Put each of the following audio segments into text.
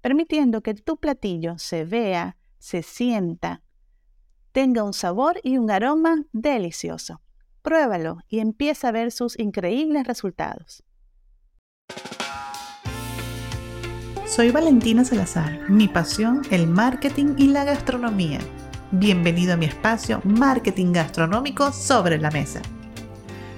permitiendo que tu platillo se vea, se sienta, tenga un sabor y un aroma delicioso. Pruébalo y empieza a ver sus increíbles resultados. Soy Valentina Salazar, mi pasión el marketing y la gastronomía. Bienvenido a mi espacio Marketing Gastronómico sobre la Mesa.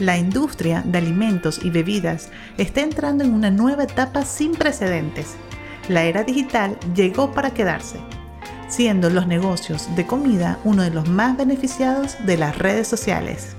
La industria de alimentos y bebidas está entrando en una nueva etapa sin precedentes. La era digital llegó para quedarse, siendo los negocios de comida uno de los más beneficiados de las redes sociales.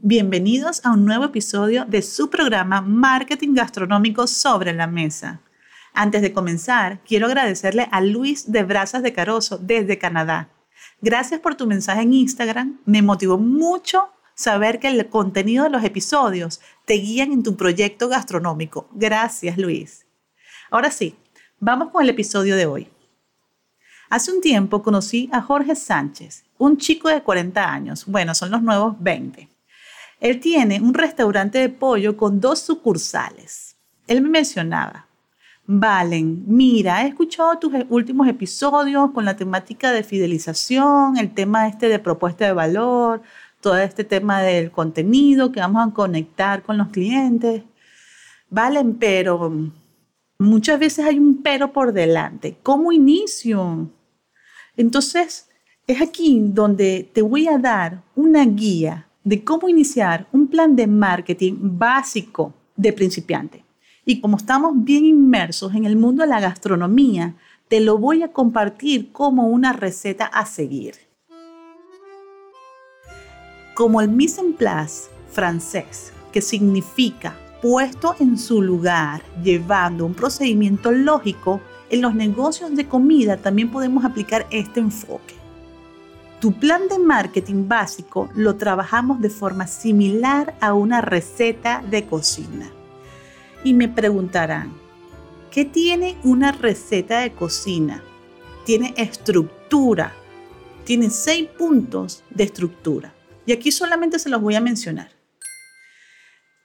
Bienvenidos a un nuevo episodio de su programa Marketing Gastronómico sobre la Mesa. Antes de comenzar, quiero agradecerle a Luis de Brazas de Caroso desde Canadá. Gracias por tu mensaje en Instagram. Me motivó mucho saber que el contenido de los episodios te guían en tu proyecto gastronómico. Gracias, Luis. Ahora sí, vamos con el episodio de hoy. Hace un tiempo conocí a Jorge Sánchez, un chico de 40 años. Bueno, son los nuevos 20 él tiene un restaurante de pollo con dos sucursales. Él me mencionaba, Valen, mira, he escuchado tus últimos episodios con la temática de fidelización, el tema este de propuesta de valor, todo este tema del contenido que vamos a conectar con los clientes. Valen, pero muchas veces hay un pero por delante. ¿Cómo inicio? Entonces, es aquí donde te voy a dar una guía de cómo iniciar un plan de marketing básico de principiante. Y como estamos bien inmersos en el mundo de la gastronomía, te lo voy a compartir como una receta a seguir. Como el mise en place francés, que significa puesto en su lugar, llevando un procedimiento lógico, en los negocios de comida también podemos aplicar este enfoque. Tu plan de marketing básico lo trabajamos de forma similar a una receta de cocina. Y me preguntarán, ¿qué tiene una receta de cocina? Tiene estructura, tiene seis puntos de estructura. Y aquí solamente se los voy a mencionar.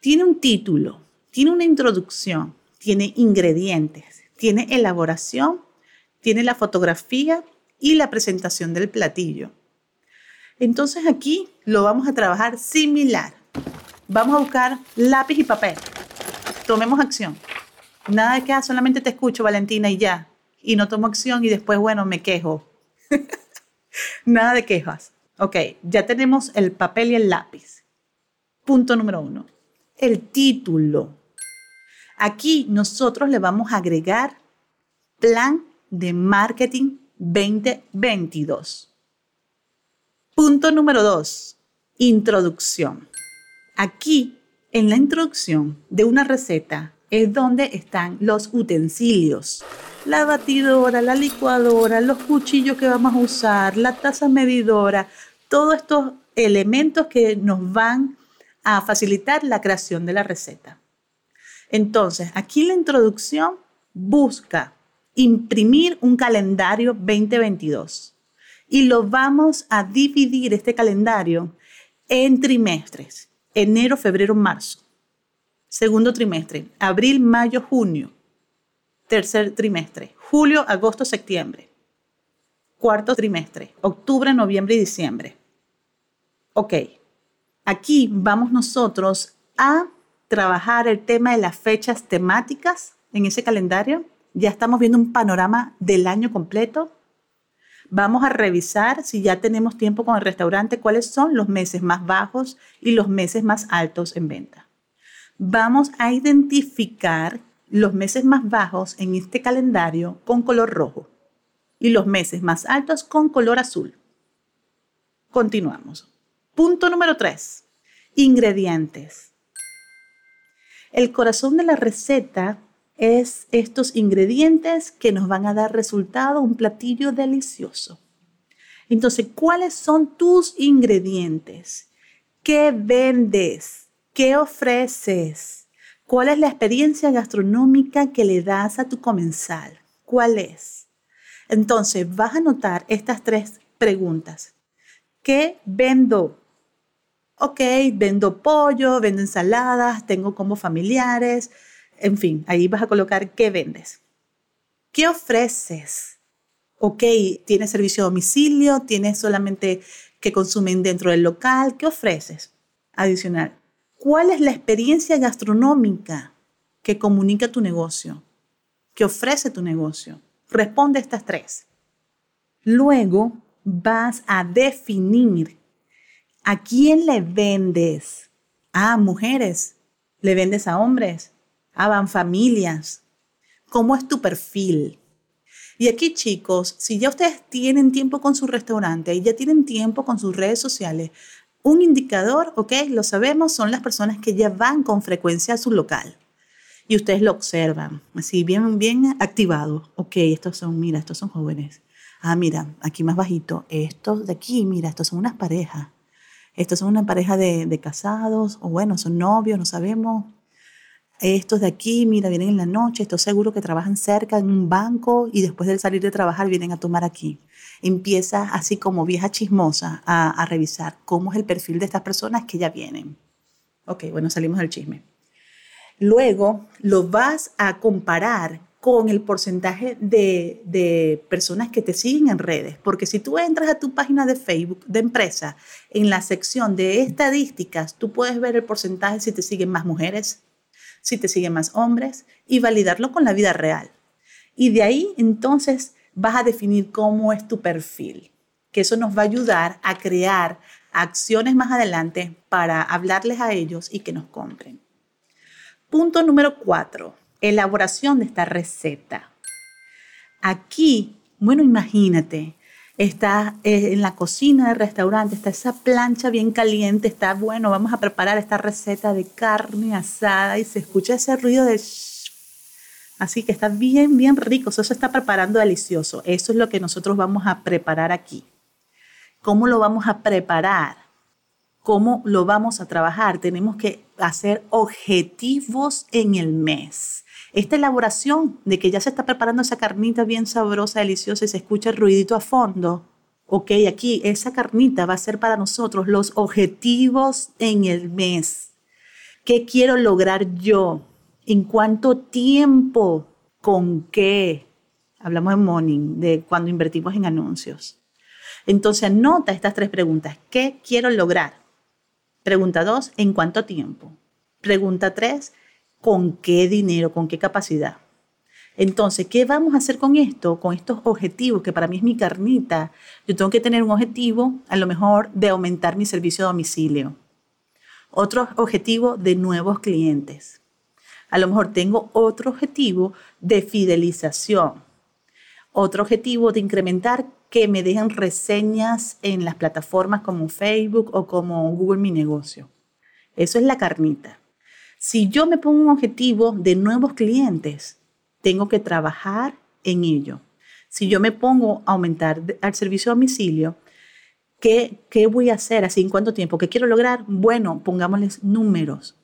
Tiene un título, tiene una introducción, tiene ingredientes, tiene elaboración, tiene la fotografía y la presentación del platillo entonces aquí lo vamos a trabajar similar. Vamos a buscar lápiz y papel. Tomemos acción. Nada de que ah, solamente te escucho, Valentina, y ya. Y no tomo acción y después, bueno, me quejo. Nada de quejas. Ok, ya tenemos el papel y el lápiz. Punto número uno. El título. Aquí nosotros le vamos a agregar Plan de Marketing 2022. Punto número dos, introducción. Aquí, en la introducción de una receta, es donde están los utensilios. La batidora, la licuadora, los cuchillos que vamos a usar, la taza medidora, todos estos elementos que nos van a facilitar la creación de la receta. Entonces, aquí la introducción busca imprimir un calendario 2022 y lo vamos a dividir este calendario en trimestres. Enero, febrero, marzo. Segundo trimestre, abril, mayo, junio. Tercer trimestre, julio, agosto, septiembre. Cuarto trimestre, octubre, noviembre y diciembre. Ok, aquí vamos nosotros a trabajar el tema de las fechas temáticas en ese calendario. Ya estamos viendo un panorama del año completo Vamos a revisar si ya tenemos tiempo con el restaurante, cuáles son los meses más bajos y los meses más altos en venta. Vamos a identificar los meses más bajos en este calendario con color rojo y los meses más altos con color azul. Continuamos. Punto número 3. Ingredientes. El corazón de la receta es estos ingredientes que nos van a dar resultado, un platillo delicioso. Entonces, ¿cuáles son tus ingredientes? ¿Qué vendes? ¿Qué ofreces? ¿Cuál es la experiencia gastronómica que le das a tu comensal? ¿Cuál es? Entonces, vas a notar estas tres preguntas. ¿Qué vendo? Ok, vendo pollo, vendo ensaladas, tengo como familiares, en fin, ahí vas a colocar qué vendes. ¿Qué ofreces? Ok, ¿tienes servicio a domicilio? ¿Tienes solamente que consumen dentro del local? ¿Qué ofreces? Adicional, ¿cuál es la experiencia gastronómica que comunica tu negocio? ¿Que ofrece tu negocio? Responde estas tres. Luego vas a definir a quién le vendes. A mujeres, le vendes a hombres, a familias. ¿Cómo es tu perfil? Y aquí, chicos, si ya ustedes tienen tiempo con su restaurante y ya tienen tiempo con sus redes sociales, un indicador, ok, lo sabemos, son las personas que ya van con frecuencia a su local. Y ustedes lo observan, así bien, bien activado. Ok, estos son, mira, estos son jóvenes. Ah, mira, aquí más bajito. Estos de aquí, mira, estos son unas parejas. Estos son una pareja de, casados, o bueno, son novios, no sabemos estos de aquí, mira, vienen en la noche, estoy seguro que trabajan cerca en un banco y después de salir de trabajar vienen a tomar aquí. Empieza así como vieja chismosa a, a revisar cómo es el perfil de estas personas que ya vienen. Ok, bueno, salimos del chisme. Luego lo vas a comparar con el porcentaje de, de, personas que te siguen en redes. Porque si tú entras a tu página de Facebook de empresa, en la sección de estadísticas, tú puedes ver el porcentaje si te siguen más mujeres, si te siguen más hombres y validarlo con la vida real. Y de ahí entonces vas a definir cómo es tu perfil, que eso nos va a ayudar a crear acciones más adelante para hablarles a ellos y que nos compren. Punto número cuatro, elaboración de esta receta. Aquí, bueno, imagínate, está eh, en la cocina del restaurante, está esa plancha bien caliente, está bueno, vamos a preparar esta receta de carne asada y se escucha ese ruido de... Así que está bien, bien rico, eso se está preparando delicioso. Eso es lo que nosotros vamos a preparar aquí. ¿Cómo lo vamos a preparar? ¿Cómo lo vamos a trabajar? Tenemos que hacer objetivos en el mes esta elaboración de que ya se está preparando esa carnita bien sabrosa, deliciosa y se escucha el ruidito a fondo, ok, aquí esa carnita va a ser para nosotros los objetivos en el mes. ¿Qué quiero lograr yo? ¿En cuánto tiempo? ¿Con qué? Hablamos de morning, de cuando invertimos en anuncios. Entonces anota estas tres preguntas. ¿Qué quiero lograr? Pregunta dos, ¿en cuánto tiempo? Pregunta tres, con qué dinero, con qué capacidad. Entonces, ¿qué vamos a hacer con esto? Con estos objetivos, que para mí es mi carnita. Yo tengo que tener un objetivo, a lo mejor, de aumentar mi servicio a domicilio. Otro objetivo de nuevos clientes. A lo mejor tengo otro objetivo de fidelización. Otro objetivo de incrementar que me dejen reseñas en las plataformas como Facebook o como Google Mi Negocio. Eso es la carnita. Si yo me pongo un objetivo de nuevos clientes, tengo que trabajar en ello. Si yo me pongo a aumentar al servicio a domicilio, ¿qué, ¿qué voy a hacer? ¿Así en cuánto tiempo? ¿Qué quiero lograr? Bueno, pongámosles números.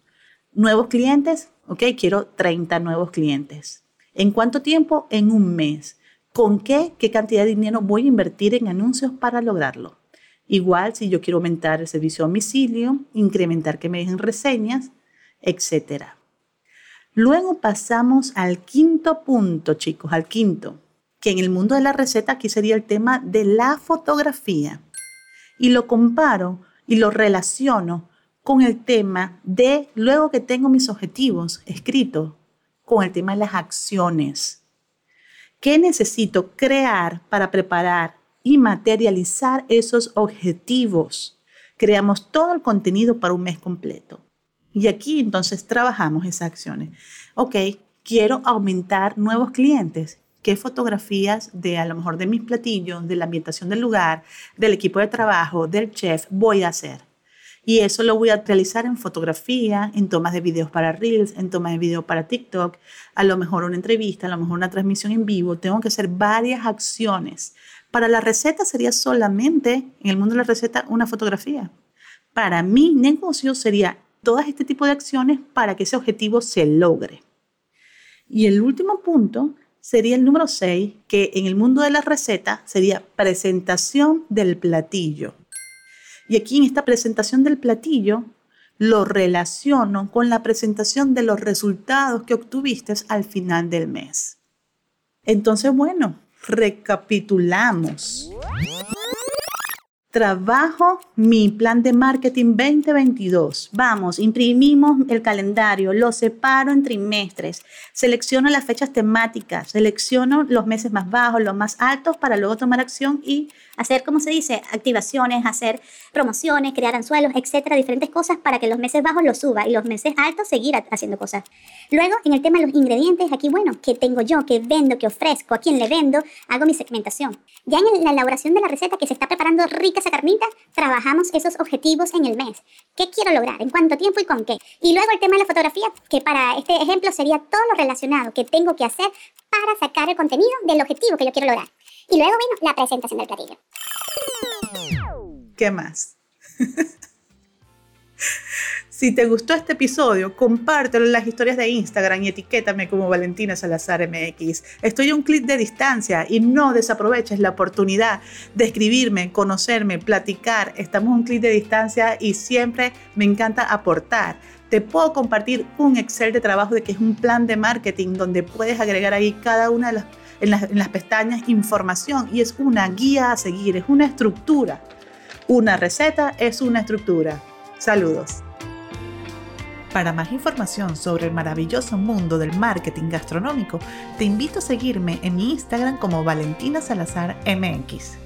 Nuevos clientes, ok, quiero 30 nuevos clientes. ¿En cuánto tiempo? En un mes. ¿Con qué? ¿Qué cantidad de dinero voy a invertir en anuncios para lograrlo? Igual si yo quiero aumentar el servicio a domicilio, incrementar que me dejen reseñas, etc. Luego pasamos al quinto punto, chicos, al quinto, que en el mundo de la receta aquí sería el tema de la fotografía. Y lo comparo y lo relaciono con el tema de, luego que tengo mis objetivos escritos, con el tema de las acciones. ¿Qué necesito crear para preparar y materializar esos objetivos? Creamos todo el contenido para un mes completo. Y aquí entonces trabajamos esas acciones. Ok, quiero aumentar nuevos clientes. ¿Qué fotografías de a lo mejor de mis platillos, de la ambientación del lugar, del equipo de trabajo, del chef voy a hacer? Y eso lo voy a realizar en fotografía, en tomas de videos para Reels, en tomas de videos para TikTok, a lo mejor una entrevista, a lo mejor una transmisión en vivo. Tengo que hacer varias acciones. Para la receta sería solamente, en el mundo de la receta, una fotografía. Para mi negocio sería todo este tipo de acciones para que ese objetivo se logre. Y el último punto sería el número 6, que en el mundo de la receta sería presentación del platillo. Y aquí en esta presentación del platillo lo relaciono con la presentación de los resultados que obtuviste al final del mes. Entonces, bueno, recapitulamos. Trabajo mi plan de marketing 2022. Vamos, imprimimos el calendario, lo separo en trimestres, selecciono las fechas temáticas, selecciono los meses más bajos, los más altos para luego tomar acción y hacer, como se dice, activaciones, hacer promociones, crear anzuelos, etcétera, diferentes cosas para que los meses bajos los suba y los meses altos seguir haciendo cosas. Luego, en el tema de los ingredientes, aquí, bueno, ¿qué tengo yo? ¿Qué vendo? ¿Qué ofrezco? ¿A quién le vendo? Hago mi segmentación. Ya en la elaboración de la receta que se está preparando rica esa carnita, trabajamos esos objetivos en el mes. ¿Qué quiero lograr? ¿En cuánto tiempo y con qué? Y luego el tema de la fotografía, que para este ejemplo sería todo lo relacionado que tengo que hacer para sacar el contenido del objetivo que yo quiero lograr. Y luego vino la presentación del platillo. ¿Qué más? si te gustó este episodio, compártelo en las historias de Instagram y etiquétame como Valentina Salazar MX. Estoy a un clic de distancia y no desaproveches la oportunidad de escribirme, conocerme, platicar. Estamos a un clic de distancia y siempre me encanta aportar te puedo compartir un Excel de trabajo de que es un plan de marketing donde puedes agregar ahí cada una de las en las, pestañas información y es una guía a seguir, es una estructura. Una receta es una estructura. Saludos. Para más información sobre el maravilloso mundo del marketing gastronómico, te invito a seguirme en mi Instagram como Valentina Salazar MX.